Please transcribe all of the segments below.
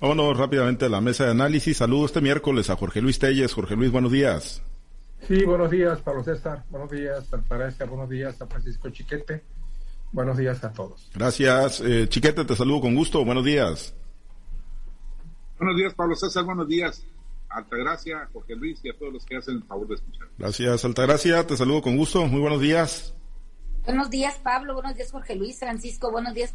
Vámonos rápidamente a la mesa de análisis. Saludo este miércoles a Jorge Luis Telles. Jorge Luis, buenos días. Sí, buenos días, Pablo César. Buenos días, Altagracia. Buenos días a Francisco Chiquete. Buenos días a todos. Gracias. Eh, Chiquete, te saludo con gusto. Buenos días. Buenos días, Pablo César. Buenos días. Altagracia, Jorge Luis y a todos los que hacen el favor de escuchar. Gracias, Altagracia. Te saludo con gusto. Muy buenos días. Buenos días, Pablo. Buenos días, Jorge Luis. Francisco. Buenos días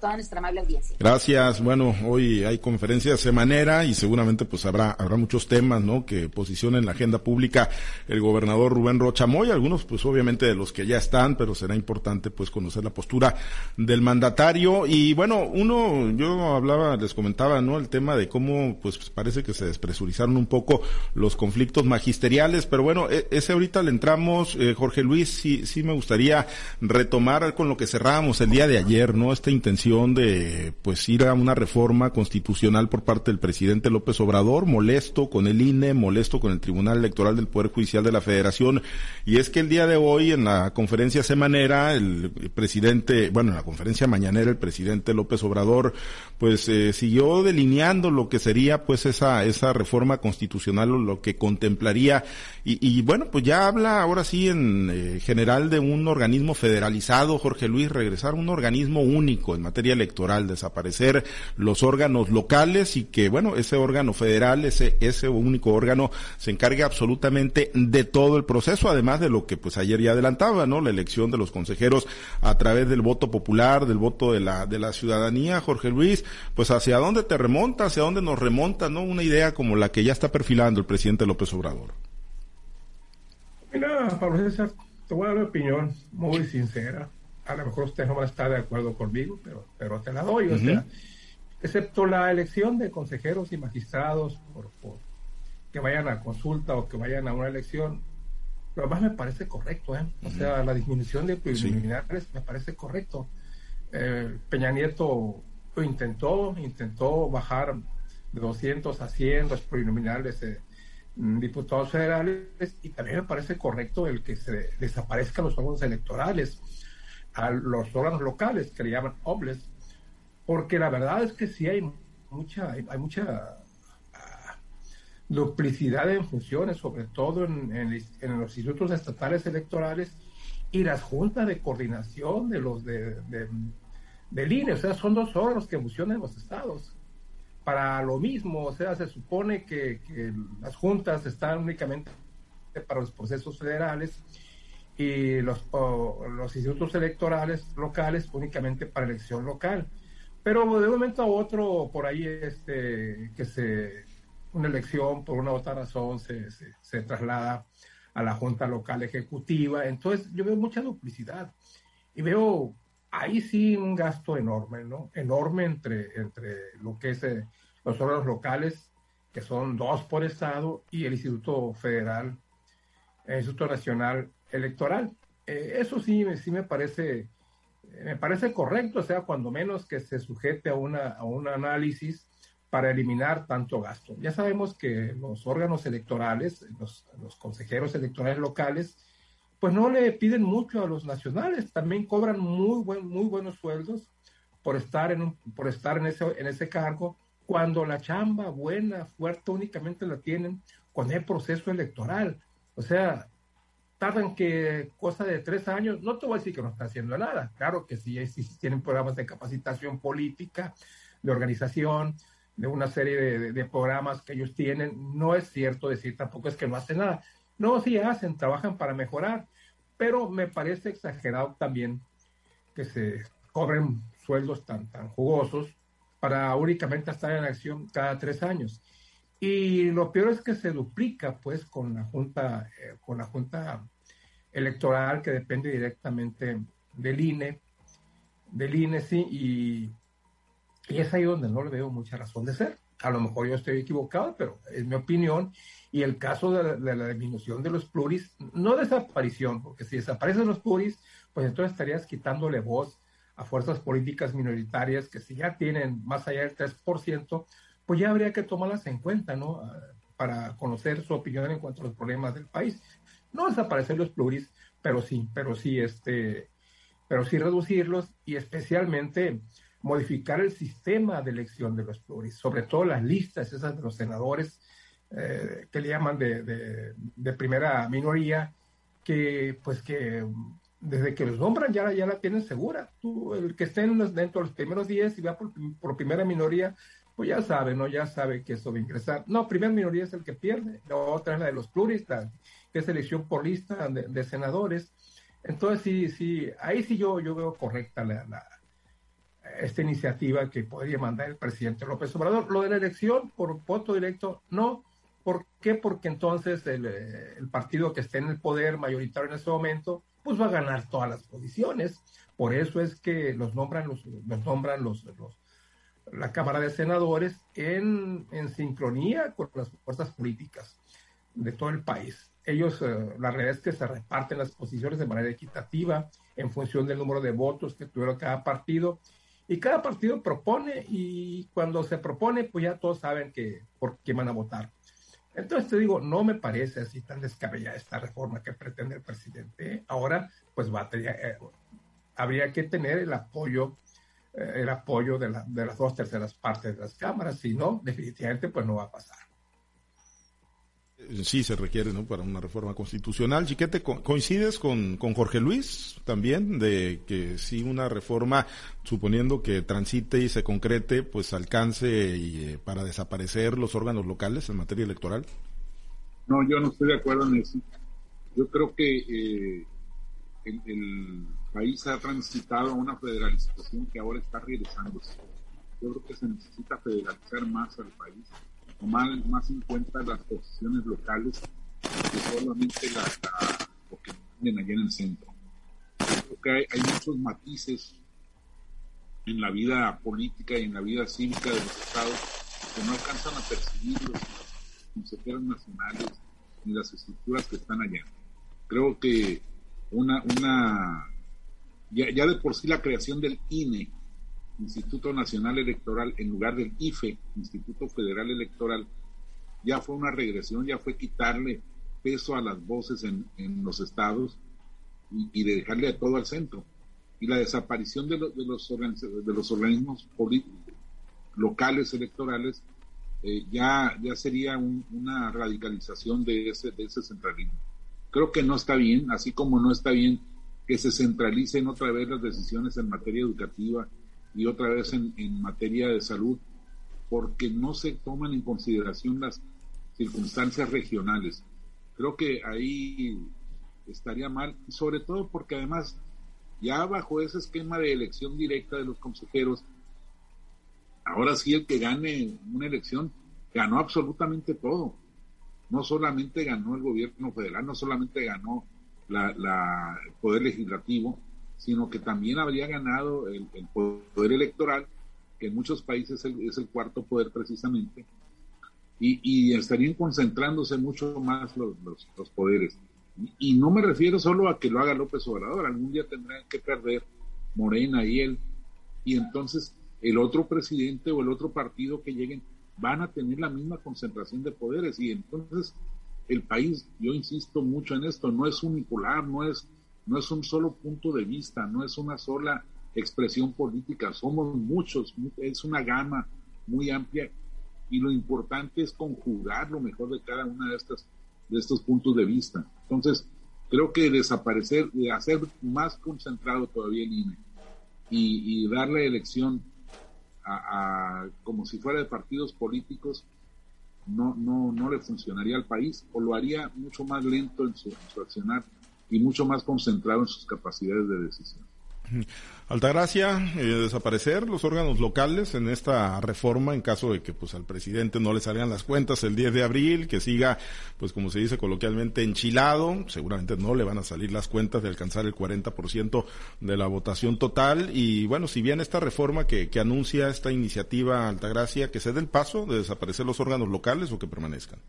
toda nuestra amable audiencia. Gracias. Bueno, hoy hay conferencia semanera y seguramente pues habrá habrá muchos temas, ¿no? Que posicionen en la agenda pública el gobernador Rubén Rocha Moy, algunos pues obviamente de los que ya están, pero será importante pues conocer la postura del mandatario y bueno, uno yo hablaba, les comentaba, ¿no? El tema de cómo pues parece que se despresurizaron un poco los conflictos magisteriales, pero bueno, e, ese ahorita le entramos eh, Jorge Luis, sí sí me gustaría retomar con lo que cerrábamos el día de ayer, ¿no? Este intención de pues ir a una reforma constitucional por parte del presidente López Obrador, molesto con el INE, molesto con el Tribunal Electoral del Poder Judicial de la Federación, y es que el día de hoy en la conferencia semanera el presidente, bueno, en la conferencia mañanera el presidente López Obrador pues eh, siguió delineando lo que sería pues esa esa reforma constitucional o lo que contemplaría. Y, bueno, pues ya habla ahora sí en eh, general de un organismo federalizado, Jorge Luis, regresar a un organismo único en materia electoral, desaparecer los órganos locales y que, bueno, ese órgano federal, ese, ese único órgano se encargue absolutamente de todo el proceso, además de lo que pues ayer ya adelantaba, ¿no? La elección de los consejeros a través del voto popular, del voto de la, de la ciudadanía, Jorge Luis, pues hacia dónde te remonta, hacia dónde nos remonta, ¿no? Una idea como la que ya está perfilando el presidente López Obrador. Mira, Pablo César, te voy a dar una opinión muy sincera a lo mejor usted no va a estar de acuerdo conmigo, pero, pero te la doy. O sea, excepto la elección de consejeros y magistrados por, que vayan a consulta o que vayan a una elección, lo demás me parece correcto. ¿eh? O sea, la disminución de preliminares me parece correcto. Eh, Peña Nieto lo intentó, intentó bajar de 200 a 100 los preliminares de diputados federales y también me parece correcto el que se desaparezcan los órganos electorales a los órganos locales que le llaman obles, porque la verdad es que sí hay mucha, hay, mucha ah, duplicidad en funciones, sobre todo en, los institutos estatales electorales y las juntas de coordinación de los de, de, o sea, son dos órganos que funcionan en los estados. Para lo mismo, o sea, se supone que las juntas están únicamente para los procesos federales y los, los institutos electorales locales únicamente para elección local. Pero de un momento a otro, por ahí, este, que se, una elección por una u otra razón se, se, traslada a la Junta Local Ejecutiva. Entonces, yo veo mucha duplicidad y veo ahí sí un gasto enorme, ¿no? Enorme entre, entre lo que es eh, los órganos locales, que son dos por estado, y el Instituto Federal, el Instituto Nacional electoral. Eh, eso sí, sí me parece, me parece correcto, o sea, cuando menos que se sujete a, una, a un análisis para eliminar tanto gasto. Ya sabemos que los órganos electorales, los, consejeros electorales locales, pues no le piden mucho a los nacionales, también cobran muy, buen, muy buenos sueldos por estar, en, un, por estar en, ese, en ese cargo, cuando la chamba buena, fuerte, únicamente la tienen con el proceso electoral. O sea, tardan que cosa de tres años, no te voy a decir que no está haciendo nada, claro que sí, sí tienen programas de capacitación política, de organización, de una serie de, programas que ellos tienen, no es cierto decir tampoco es que no hacen nada, no, sí hacen, trabajan para mejorar, pero me parece exagerado también que se cobren sueldos tan, tan jugosos para únicamente estar en acción cada tres años. Y lo peor es que se duplica pues con la junta, eh, con la junta electoral que depende directamente del INE, del INE sí, y, y es ahí donde no le veo mucha razón de ser. A lo mejor yo estoy equivocado, pero es mi opinión. Y el caso de la, disminución de los pluris, no desaparición, porque si desaparecen los pluris, pues entonces estarías quitándole voz a fuerzas políticas minoritarias que si ya tienen más allá del 3%, pues ya habría que tomarlas en cuenta, ¿no? Ah, para conocer su opinión en cuanto a los problemas del país. No desaparecer los pluris, pero sí, pero sí, este, pero sí reducirlos y especialmente modificar el sistema de elección de los pluris, sobre todo las listas esas de los senadores eh, que le llaman de, primera minoría, que pues que desde que los nombran ya, ya la tienen segura. El que esté dentro de los primeros 10 y va por, primera minoría, pues ya sabe, ¿no? Ya sabe que eso va a ingresar. No, primera minoría es el que pierde, la otra es la de los pluristas, que es elección por lista de, senadores. Entonces, sí, sí, ahí sí yo, yo veo correcta esta iniciativa que podría mandar el presidente López Obrador. Lo de la elección por voto directo, no. ¿Por qué? Porque entonces el, eh, partido que esté en el poder mayoritario en ese momento, pues va a ganar todas las posiciones. Por eso es que los nombran los, nombran los, los la Cámara de Senadores en, en, sincronía con las fuerzas políticas de todo el país. Ellos, eh, la realidad es que se reparten las posiciones de manera equitativa en función del número de votos que tuvieron cada partido. Y cada partido propone y cuando se propone, pues ya todos saben que por qué van a votar. Entonces te digo, no me parece así tan descabellada esta reforma que pretende el presidente. Ahora, pues va a tener, eh, habría que tener el apoyo eh, el apoyo de, de, las dos terceras partes de las cámaras, si no, definitivamente pues no va a pasar. Sí, se requiere, ¿no? Para una reforma constitucional. Chiquete, ¿coincides con, con Jorge Luis también de que si una reforma, suponiendo que transite y se concrete, pues alcance y, eh, para desaparecer los órganos locales en materia electoral? No, yo no estoy de acuerdo en eso. Yo creo que eh, el, país ha transitado a una federalización que ahora está regresándose. Yo creo que se necesita federalizar más al país, tomar más en cuenta las posiciones locales que solamente la, lo que tienen allá en el centro. Creo que hay, hay muchos matices en la vida política y en la vida cívica de los estados que no alcanzan a percibir los consejeros nacionales ni las estructuras que están allá. Creo que una, una ya, de por sí la creación del INE, Instituto Nacional Electoral, en lugar del IFE, Instituto Federal Electoral, ya fue una regresión, ya fue quitarle peso a las voces en, los estados y, de dejarle a todo al centro. Y la desaparición de, de, los, de los organismos locales electorales eh, ya, ya sería una radicalización de ese, de ese centralismo. Creo que no está bien, así como no está bien que se centralicen otra vez las decisiones en materia educativa y otra vez en, materia de salud, porque no se toman en consideración las circunstancias regionales. Creo que ahí estaría mal, sobre todo porque además ya bajo ese esquema de elección directa de los consejeros, ahora sí el que gane una elección ganó absolutamente todo no solamente ganó el gobierno federal, no solamente ganó la, el poder legislativo, sino que también habría ganado el, poder electoral, que en muchos países es el, cuarto poder precisamente, y, estarían concentrándose mucho más los, los, poderes. Y, no me refiero solo a que lo haga López Obrador, algún día tendrán que perder Morena y él, y entonces el otro presidente o el otro partido que lleguen van a tener la misma concentración de poderes y entonces el país, yo insisto mucho en esto, no es unipolar, no es, no es un solo punto de vista, no es una sola expresión política, somos muchos, es una gama muy amplia y lo importante es conjugar lo mejor de cada una de estas de estos puntos de vista. Entonces, creo que desaparecer, hacer más concentrado todavía el INE y, y darle elección a, como si fuera de partidos políticos, no, no, no le funcionaría al país o lo haría mucho más lento en su, en su accionar y mucho más concentrado en sus capacidades de decisión. Altagracia, eh, desaparecer los órganos locales en esta reforma en caso de que pues al presidente no le salgan las cuentas el 10 de abril, que siga pues como se dice coloquialmente enchilado, seguramente no le van a salir las cuentas de alcanzar el 40% de la votación total y bueno, si bien esta reforma que, que anuncia esta iniciativa Altagracia, que se dé el paso de desaparecer los órganos locales o que permanezcan.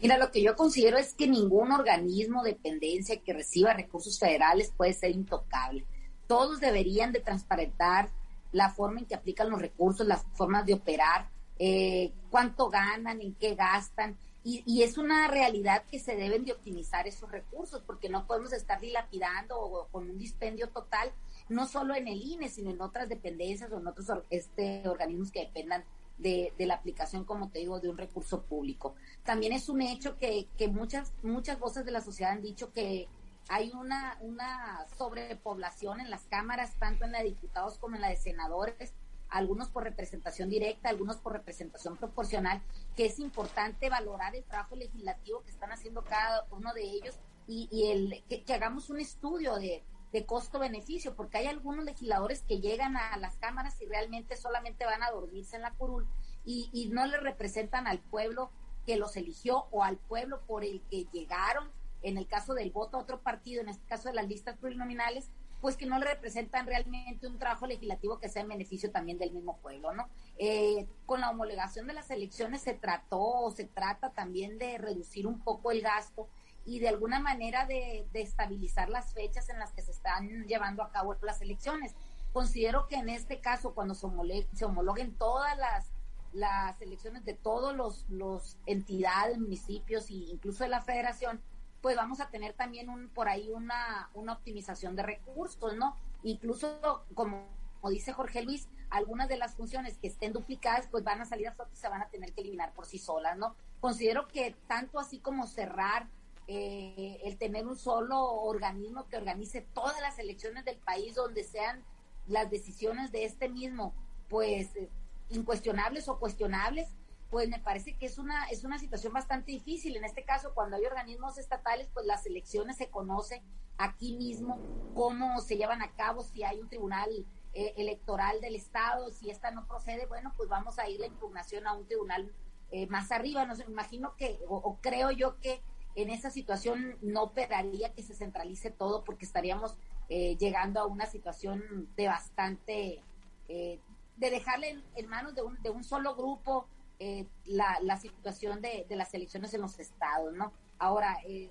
Mira, lo que yo considero es que ningún organismo, dependencia que reciba recursos federales puede ser intocable todos deberían de transparentar la forma en que aplican los recursos, las formas de operar, eh, cuánto ganan, en qué gastan. Y, es una realidad que se deben de optimizar esos recursos, porque no podemos estar dilapidando o con un dispendio total no solo en el INE, sino en otras dependencias o en otros este, organismos que dependan de, la aplicación, como te digo, de un recurso público. También es un hecho que, que muchas, muchas voces de la sociedad han dicho que hay una, una sobrepoblación en las cámaras, tanto en la de diputados como en la de senadores, algunos por representación directa, algunos por representación proporcional, que es importante valorar el trabajo legislativo que están haciendo cada uno de ellos y, el, que, hagamos un estudio de, de costo-beneficio, porque hay algunos legisladores que llegan a las cámaras y realmente solamente van a dormirse en la curul y, y no le representan al pueblo que los eligió o al pueblo por el que llegaron, en el caso del voto a otro partido, en este caso de las listas plurinominales, pues que no le representan realmente un trabajo legislativo que sea en beneficio también del mismo pueblo, ¿no? Eh, con la homologación de las elecciones se trató o se trata también de reducir un poco el gasto y de alguna manera de, estabilizar las fechas en las que se están llevando a cabo las elecciones. Considero que en este caso, cuando se, se homologuen todas las, las elecciones de todos los, los entidades, municipios e incluso de la federación, pues vamos a tener también un, por ahí una, una optimización de recursos, ¿no? Incluso, como, dice Jorge Luis, algunas de las funciones que estén duplicadas, pues van a salir a flote y se van a tener que eliminar por sí solas, ¿no? Considero que tanto así como cerrar eh, el tener un solo organismo que organice todas las elecciones del país donde sean las decisiones de este mismo, pues eh, incuestionables o cuestionables, pues me parece que es una, es una situación bastante difícil. En este caso, cuando hay organismos estatales, pues las elecciones se conoce aquí mismo cómo se llevan a cabo, si hay un tribunal eh, electoral del Estado, si esta no procede, bueno, pues vamos a ir la impugnación a un tribunal eh, más arriba. No sé, imagino que, o, creo yo que en esa situación no operaría que se centralice todo porque estaríamos eh, llegando a una situación de bastante, de dejarle en, manos de un, de un solo grupo eh, la, la, situación de, de, las elecciones en los estados, ¿no? Ahora, eh,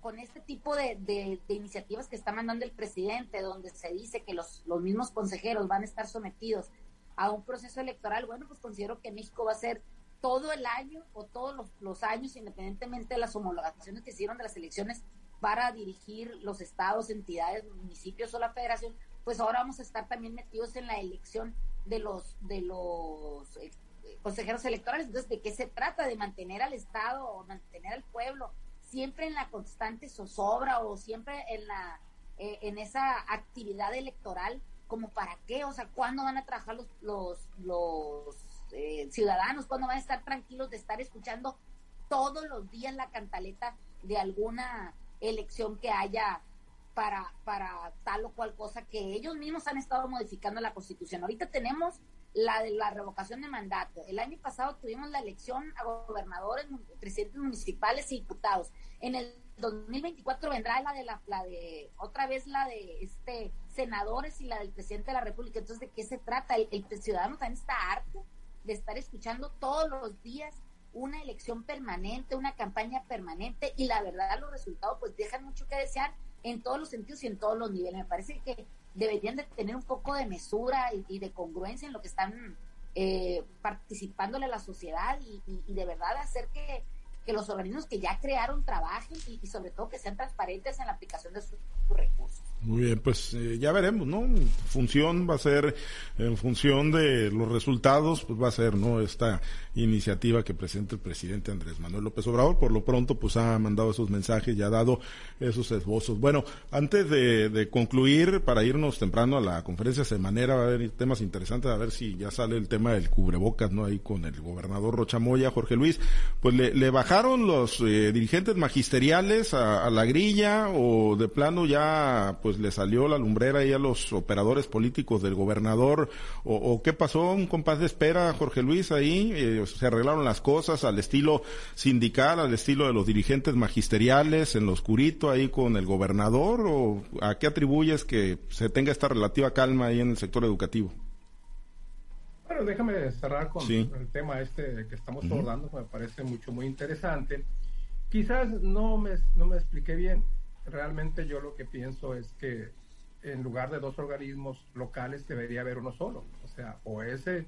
con este tipo de, de, iniciativas que está mandando el presidente, donde se dice que los, los mismos consejeros van a estar sometidos a un proceso electoral, bueno, pues considero que México va a ser todo el año o todos los, años, independientemente de las homologaciones que hicieron de las elecciones para dirigir los estados, entidades, municipios o la federación, pues ahora vamos a estar también metidos en la elección de los de los consejeros electorales. Entonces, ¿de qué se trata? De mantener al Estado o mantener al pueblo siempre en la constante zozobra o siempre en la eh, en esa actividad electoral, como para qué, o sea, ¿cuándo van a trabajar los, los, los eh, ciudadanos? ¿Cuándo van a estar tranquilos de estar escuchando todos los días la cantaleta de alguna elección que haya para, para tal o cual cosa que ellos mismos han estado modificando la constitución? Ahorita tenemos la de la revocación de mandato. El año pasado tuvimos la elección a gobernadores, presidentes municipales y diputados. En el 2024 vendrá la de la, la de otra vez la de este senadores y la del presidente de la República. Entonces, ¿de qué se trata? El, el ciudadano también está harto de estar escuchando todos los días una elección permanente, una campaña permanente y la verdad los resultados pues dejan mucho que desear en todos los sentidos y en todos los niveles. Me parece que deberían de tener un poco de mesura y, de congruencia en lo que están eh, participándole a la sociedad y, y de verdad hacer que, que los organismos que ya crearon trabajen y, sobre todo que sean transparentes en la aplicación de sus, recursos. Muy bien, pues eh, ya veremos, ¿no? Función va a ser, en función de los resultados, pues va a ser, ¿no? Esta iniciativa que presenta el presidente Andrés Manuel López Obrador. Por lo pronto, pues ha mandado esos mensajes y ha dado esos esbozos. Bueno, antes de, de concluir, para irnos temprano a la conferencia semanera, va a haber temas interesantes, a ver si ya sale el tema del cubrebocas, ¿no? Ahí con el gobernador Rochamoya, Jorge Luis, pues le, le bajaron los eh, dirigentes magisteriales a, la grilla o de plano ya pues le salió la lumbrera ahí a los operadores políticos del gobernador o, qué pasó un compás de espera Jorge Luis ahí eh, se arreglaron las cosas al estilo sindical al estilo de los dirigentes magisteriales en lo oscurito ahí con el gobernador o a qué atribuyes que se tenga esta relativa calma ahí en el sector educativo bueno, déjame cerrar con el tema este que estamos abordando, que me parece mucho, muy interesante. Quizás no me, no me expliqué bien. Realmente yo lo que pienso es que en lugar de dos organismos locales debería haber uno solo. O sea, o ese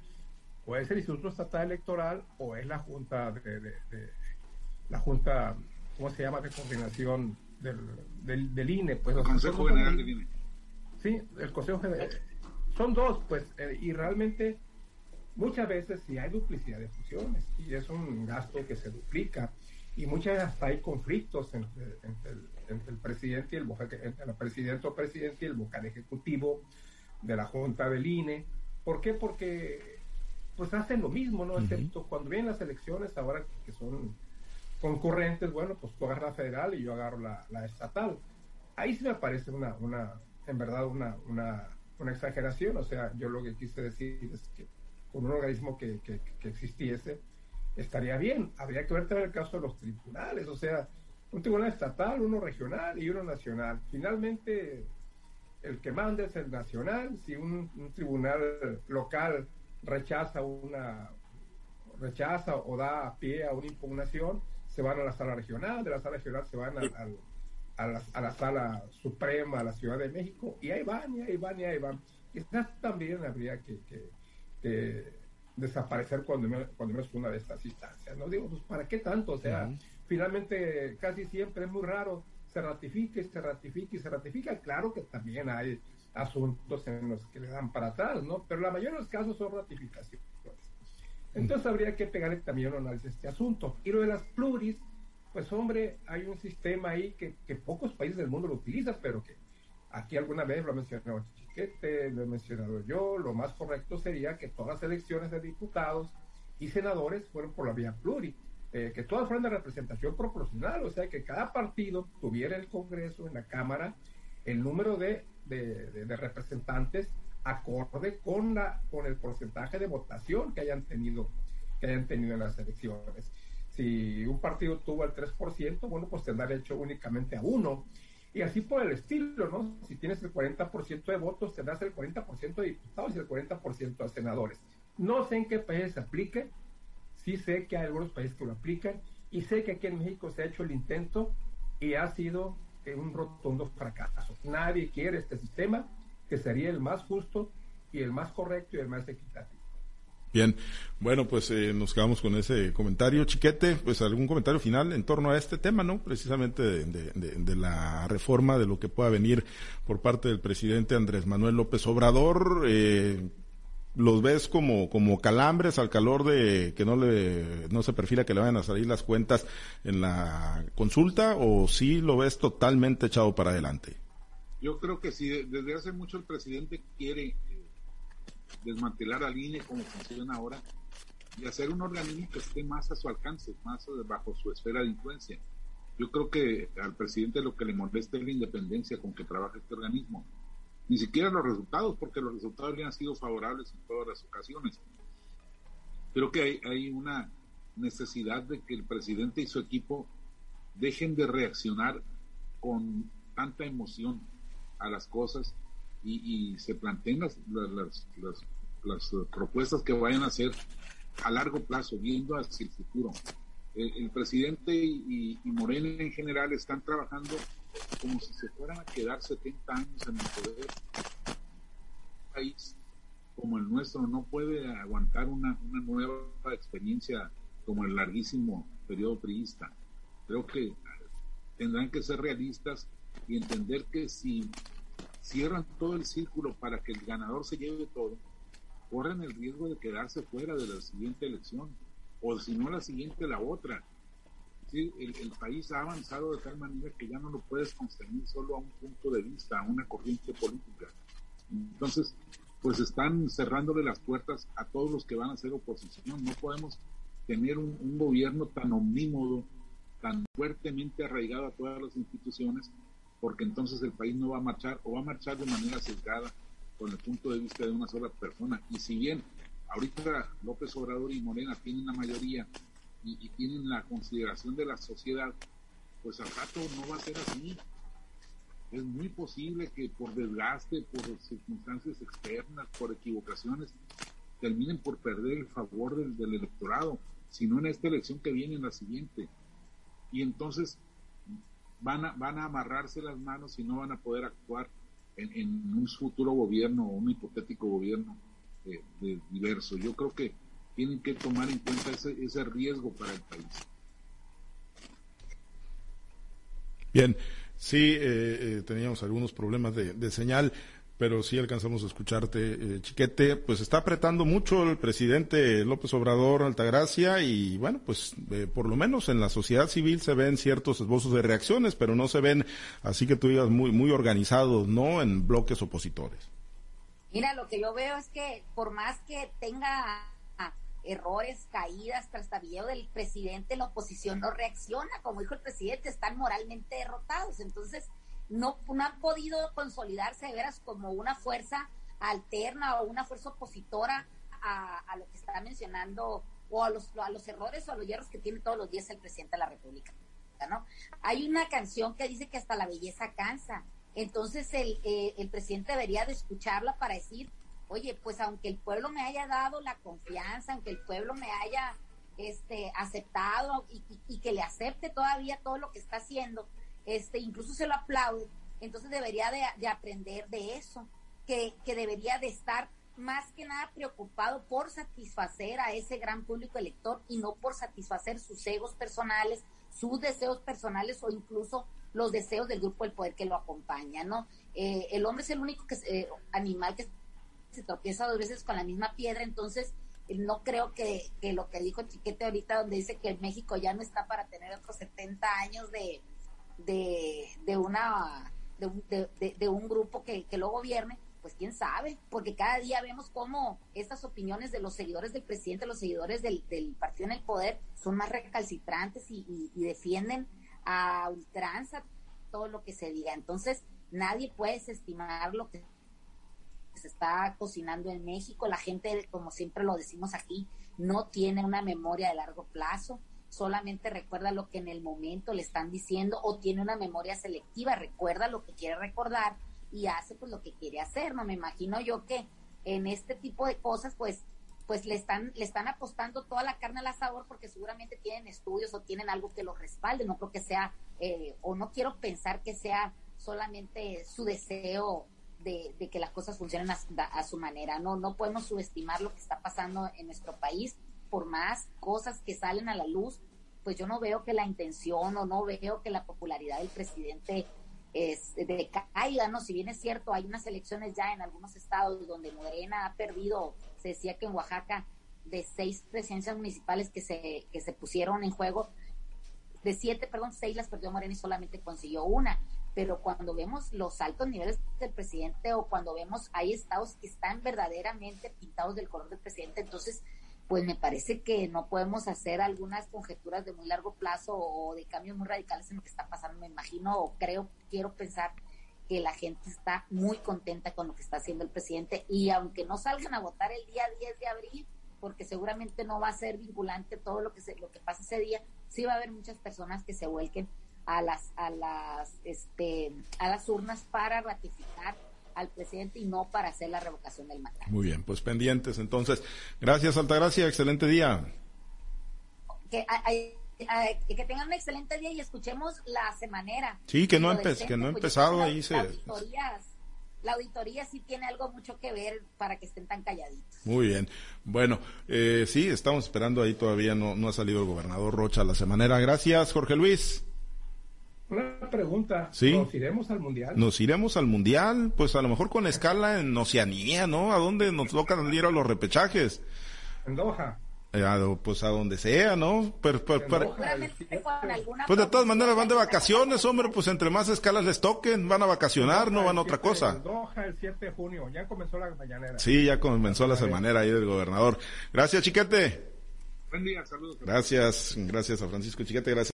o es el Instituto Estatal Electoral o es la Junta de, la Junta, ¿cómo se llama?, de coordinación del, del, INE. Pues, el Consejo General del INE. Sí, el Consejo General. Son dos, pues, eh, y realmente muchas veces sí hay duplicidad de funciones y es un gasto que se duplica y muchas veces hasta hay conflictos entre, el, presidente y el entre el presidente o presidente y el vocal ejecutivo de la Junta del INE. ¿Por qué? Porque pues hacen lo mismo, ¿no? Excepto cuando vienen las elecciones, ahora que son concurrentes, bueno, pues tú agarras la federal y yo agarro la, estatal. Ahí sí me parece una, una en verdad, una, una, una, exageración. O sea, yo lo que quise decir es que con un organismo que, que, que existiese, estaría bien. Habría que ver también el caso de los tribunales, o sea, un tribunal estatal, uno regional y uno nacional. Finalmente, el que manda es el nacional. Si un, tribunal local rechaza una rechaza o da pie a una impugnación, se van a la sala regional, de la sala regional se van a, la, sala suprema, a la Ciudad de México, y ahí van, y ahí van, y ahí van. Quizás también habría que, desaparecer cuando menos, cuando menos una de estas instancias. No digo, pues, ¿para qué tanto? O sea, finalmente casi siempre es muy raro se ratifique, se ratifique y se ratifica. Claro que también hay asuntos en los que le dan para atrás, ¿no? Pero la mayoría de los casos son ratificaciones. Entonces habría que pegarle también un análisis a este asunto. Y lo de las pluris, pues hombre, hay un sistema ahí que, que pocos países del mundo lo utilizan, pero que aquí alguna vez lo ha mencionado Chiquete, lo he mencionado yo, lo más correcto sería que todas las elecciones de diputados y senadores fueron por la vía pluri, eh, que todas fueran de representación proporcional, o sea, que cada partido tuviera en el Congreso, en la Cámara, el número de, de, de representantes acorde con la con el porcentaje de votación que hayan tenido que hayan tenido en las elecciones. Si un partido tuvo el 3%, bueno, pues tendrá derecho únicamente a uno. Y así por el estilo, ¿no? Si tienes el 40% de votos, tendrás el 40% de diputados y el 40% de senadores. No sé en qué país se aplique, sí sé que hay algunos países que lo aplican y sé que aquí en México se ha hecho el intento y ha sido un rotundo fracaso. Nadie quiere este sistema que sería el más justo y el más correcto y el más equitativo. Bien, bueno, pues eh, nos quedamos con ese comentario. Chiquete, pues algún comentario final en torno a este tema, ¿no? Precisamente de, la reforma, de lo que pueda venir por parte del presidente Andrés Manuel López Obrador. Eh, ¿Los ves como, como calambres al calor de que no, le, no se perfila que le vayan a salir las cuentas en la consulta o sí lo ves totalmente echado para adelante? Yo creo que si desde hace mucho el presidente quiere desmantelar al INE como funciona ahora y hacer un organismo que esté más a su alcance, más bajo su esfera de influencia. Yo creo que al presidente lo que le molesta es la independencia con que trabaja este organismo. Ni siquiera los resultados, porque los resultados le han sido favorables en todas las ocasiones. Creo que hay, hay una necesidad de que el presidente y su equipo dejen de reaccionar con tanta emoción a las cosas y, se planteen las, las, las, propuestas que vayan a hacer a largo plazo, viendo hacia el futuro. El, presidente y, Morena en general están trabajando como si se fueran a quedar 70 años en el poder. Un país como el nuestro no puede aguantar una, una nueva experiencia como el larguísimo periodo priista. Creo que tendrán que ser realistas y entender que si cierran todo el círculo para que el ganador se lleve todo, corren el riesgo de quedarse fuera de la siguiente elección, o si no la siguiente, la otra. ¿Sí? El, país ha avanzado de tal manera que ya no lo puedes constreñir solo a un punto de vista, a una corriente política. Entonces, pues están cerrándole las puertas a todos los que van a ser oposición. No podemos tener un, un gobierno tan omnímodo, tan fuertemente arraigado a todas las instituciones, porque entonces el país no va a marchar o va a marchar de manera sesgada con el punto de vista de una sola persona. Y si bien ahorita López Obrador y Morena tienen la mayoría y, tienen la consideración de la sociedad, pues al rato no va a ser así. Es muy posible que por desgaste, por circunstancias externas, por equivocaciones, terminen por perder el favor del, del electorado, si no en esta elección que viene, en la siguiente. Y entonces van a, van a amarrarse las manos y no van a poder actuar en, un futuro gobierno o un hipotético gobierno eh, de diverso. Yo creo que tienen que tomar en cuenta ese, ese riesgo para el país. Bien, sí, eh, eh, teníamos algunos problemas de, señal. Pero sí alcanzamos a escucharte, eh, Chiquete. Pues está apretando mucho el presidente López Obrador Altagracia y bueno, pues eh, por lo menos en la sociedad civil se ven ciertos esbozos de reacciones, pero no se ven, así que tú digas, muy, muy organizados, ¿no? En bloques opositores. Mira, lo que yo veo es que por más que tenga errores, caídas, trastabilleo del presidente, la oposición no reacciona. Como dijo el presidente, están moralmente derrotados. Entonces, no, han podido consolidarse de veras como una fuerza alterna o una fuerza opositora a, lo que está mencionando o a los, a los errores o a los hierros que tiene todos los días el presidente de la República. ¿no? Hay una canción que dice que hasta la belleza cansa. Entonces el, eh, el presidente debería de escucharla para decir, oye, pues aunque el pueblo me haya dado la confianza, aunque el pueblo me haya este, aceptado y que le acepte todavía todo lo que está haciendo, este, incluso se lo aplaude, entonces debería de, aprender de eso, que, que, debería de estar más que nada preocupado por satisfacer a ese gran público elector y no por satisfacer sus egos personales, sus deseos personales o incluso los deseos del grupo del poder que lo acompaña, ¿no? Eh, el hombre es el único que, eh, animal que se tropieza dos veces con la misma piedra, entonces no creo que, que lo que dijo Chiquete ahorita, donde dice que México ya no está para tener otros 70 años de, de, de una de un, de, un grupo que, que, lo gobierne, pues quién sabe, porque cada día vemos cómo estas opiniones de los seguidores del presidente, los seguidores del, del partido en el poder, son más recalcitrantes y, y, defienden a ultranza todo lo que se diga. Entonces, nadie puede desestimar lo que se está cocinando en México. La gente, como siempre lo decimos aquí, no tiene una memoria de largo plazo solamente recuerda lo que en el momento le están diciendo o tiene una memoria selectiva, recuerda lo que quiere recordar y hace pues lo que quiere hacer, ¿no? Me imagino yo que en este tipo de cosas pues pues le están le están apostando toda la carne al asador porque seguramente tienen estudios o tienen algo que los respalde, no creo que sea eh, o no quiero pensar que sea solamente su deseo de, que las cosas funcionen a, a, su manera. No, no podemos subestimar lo que está pasando en nuestro país por más cosas que salen a la luz, pues yo no veo que la intención o no veo que la popularidad del presidente es, decaiga, ¿no? Si bien es cierto, hay unas elecciones ya en algunos estados donde Morena ha perdido, se decía que en Oaxaca, de seis presidencias municipales que se, que se pusieron en juego, de siete, perdón, seis las perdió Morena y solamente consiguió una. Pero cuando vemos los altos niveles del presidente o cuando vemos hay estados que están verdaderamente pintados del color del presidente, entonces pues me parece que no podemos hacer algunas conjeturas de muy largo plazo o de cambios muy radicales en lo que está pasando. Me imagino o creo, quiero pensar que la gente está muy contenta con lo que está haciendo el presidente y aunque no salgan a votar el día 10 de abril, porque seguramente no va a ser vinculante todo lo que se, lo que pasa ese día, sí va a haber muchas personas que se vuelquen a las a las este a las urnas para ratificar al presidente y no para hacer la revocación del mandato. Muy bien, pues pendientes entonces. Gracias, Altagracia, excelente día. Que, que tengan un excelente día y escuchemos la semanera. Sí, que no, empe que no ha pues empezado ahí. Se... La auditoría, sí tiene algo mucho que ver para que estén tan calladitos. Muy bien. Bueno, eh, sí, estamos esperando ahí todavía, no, no ha salido el gobernador Rocha la semanera. Gracias, Jorge Luis. Una pregunta. ¿Nos iremos al Mundial? Nos iremos al Mundial, pues a lo mejor con escala en Oceanía, ¿no? ¿A dónde nos toca ir a los repechajes? En Doha. Eh, pues a donde sea, ¿no? Pero, pues de todas maneras van de vacaciones, hombre, pues entre más escalas les toquen, van a vacacionar, no van a otra cosa. Doha el 7 de junio, ya comenzó la mañanera. Sí, ya comenzó la semanera ahí del gobernador. Gracias, Chiquete. Buen día, saludos. Gracias, gracias a Francisco Chiquete, gracias.